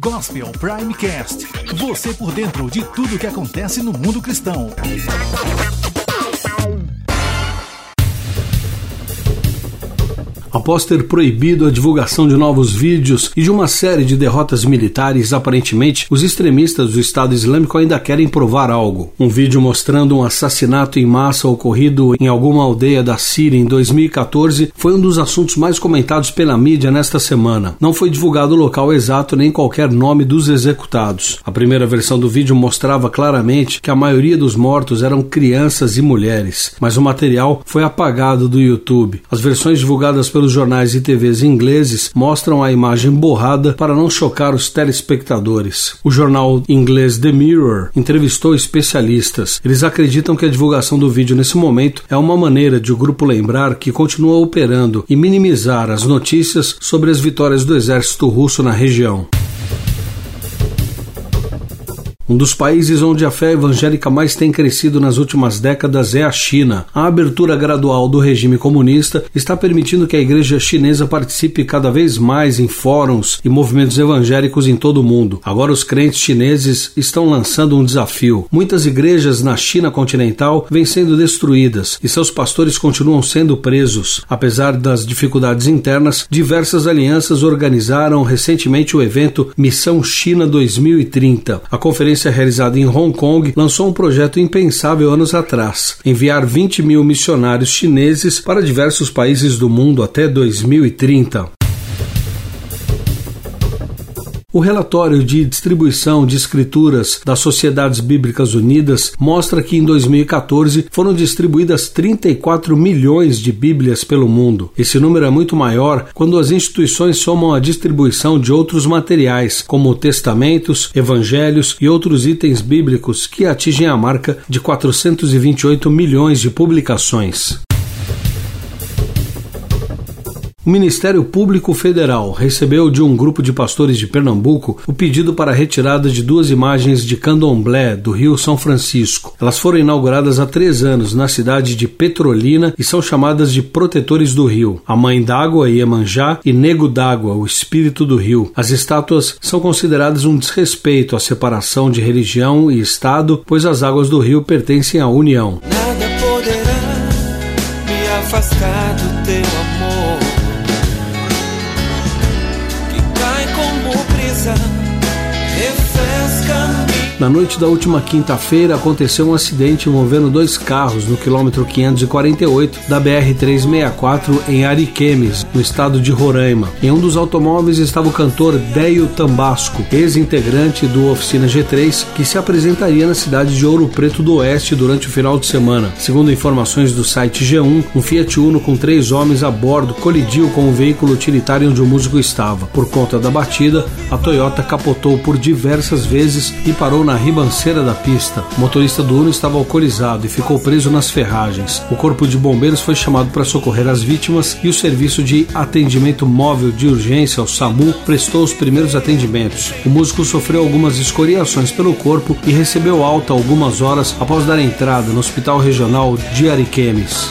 Gospel Primecast. Você por dentro de tudo que acontece no mundo cristão. Após ter proibido a divulgação de novos vídeos e de uma série de derrotas militares, aparentemente, os extremistas do Estado Islâmico ainda querem provar algo. Um vídeo mostrando um assassinato em massa ocorrido em alguma aldeia da Síria em 2014 foi um dos assuntos mais comentados pela mídia nesta semana. Não foi divulgado o local exato nem qualquer nome dos executados. A primeira versão do vídeo mostrava claramente que a maioria dos mortos eram crianças e mulheres, mas o material foi apagado do YouTube. As versões divulgadas pelo pelos jornais e TVs ingleses mostram a imagem borrada para não chocar os telespectadores. O jornal inglês The Mirror entrevistou especialistas. Eles acreditam que a divulgação do vídeo nesse momento é uma maneira de o grupo lembrar que continua operando e minimizar as notícias sobre as vitórias do exército russo na região. Um dos países onde a fé evangélica mais tem crescido nas últimas décadas é a China. A abertura gradual do regime comunista está permitindo que a igreja chinesa participe cada vez mais em fóruns e movimentos evangélicos em todo o mundo. Agora, os crentes chineses estão lançando um desafio. Muitas igrejas na China continental vêm sendo destruídas e seus pastores continuam sendo presos. Apesar das dificuldades internas, diversas alianças organizaram recentemente o evento Missão China 2030. A conferência conferência realizada em Hong Kong lançou um projeto impensável anos atrás: enviar 20 mil missionários chineses para diversos países do mundo até 2030. O relatório de distribuição de escrituras das Sociedades Bíblicas Unidas mostra que em 2014 foram distribuídas 34 milhões de Bíblias pelo mundo. Esse número é muito maior quando as instituições somam a distribuição de outros materiais, como testamentos, evangelhos e outros itens bíblicos que atingem a marca de 428 milhões de publicações. O Ministério Público Federal recebeu de um grupo de pastores de Pernambuco o pedido para a retirada de duas imagens de candomblé do Rio São Francisco. Elas foram inauguradas há três anos na cidade de Petrolina e são chamadas de protetores do rio. A Mãe d'Água, Iemanjá, e Nego d'Água, o espírito do rio. As estátuas são consideradas um desrespeito à separação de religião e Estado, pois as águas do rio pertencem à União. Nada poderá me afastar do teu amor. casa refresca Na noite da última quinta-feira aconteceu um acidente envolvendo dois carros no quilômetro 548 da BR-364 em Ariquemes, no estado de Roraima. Em um dos automóveis estava o cantor Deio Tambasco, ex-integrante do Oficina G3, que se apresentaria na cidade de Ouro Preto do Oeste durante o final de semana. Segundo informações do site G1, um Fiat Uno com três homens a bordo colidiu com o veículo utilitário onde o músico estava. Por conta da batida, a Toyota capotou por diversas vezes e parou na na ribanceira da pista. O motorista do Uno estava alcoolizado e ficou preso nas ferragens. O corpo de bombeiros foi chamado para socorrer as vítimas e o serviço de atendimento móvel de urgência, o SAMU, prestou os primeiros atendimentos. O músico sofreu algumas escoriações pelo corpo e recebeu alta algumas horas após dar entrada no Hospital Regional de Ariquemes.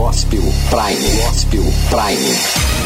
Gospel Prime. Gospel Prime.